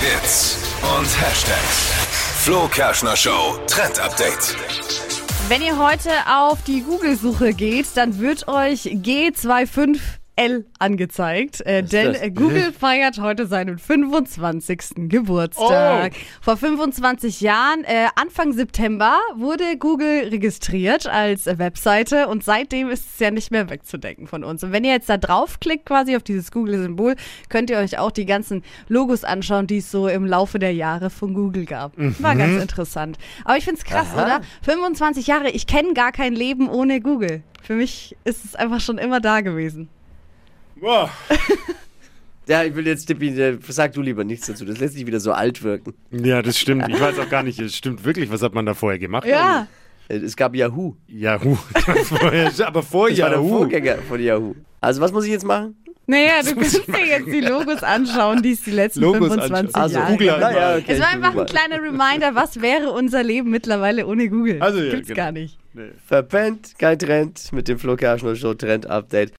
Hits und Hashtags. Flo Kerschner Show Trend Update. Wenn ihr heute auf die Google-Suche geht, dann wird euch G25L angezeigt, äh, denn das? äh, Google feiert heute seinen 25. Geburtstag. Oh. Vor 25 Jahren, äh, Anfang September, wurde Google registriert als Webseite und seitdem ist es ja nicht mehr wegzudenken von uns. Und wenn ihr jetzt da draufklickt, quasi auf dieses Google-Symbol, könnt ihr euch auch die ganzen Logos anschauen, die es so im Laufe der Jahre von Google gab. War ganz interessant. Aber ich finde es krass, Aha. oder? 25 Jahre, ich kenne gar kein Leben ohne Google. Für mich ist es einfach schon immer da gewesen. Boah. Ja, ich will jetzt, Tippi, äh, sag du lieber nichts dazu. Das lässt sich wieder so alt wirken. Ja, das stimmt. Ich weiß auch gar nicht, es stimmt wirklich. Was hat man da vorher gemacht? Ja. Äh, Es gab Yahoo. Yahoo. Vorher, aber vor Das war der Yahoo. Vorgänger von Yahoo. Also was muss ich jetzt machen? Naja, du kannst dir jetzt die Logos anschauen, die es die letzten Logos 25 anschauen. Also Jahre Google gab. ja, okay, Es war einfach ein kleiner Reminder, was wäre unser Leben mittlerweile ohne Google? Also ja, Gibt's genau. gar nicht. Verpennt, kein Trend mit dem Flo Show Trend Update.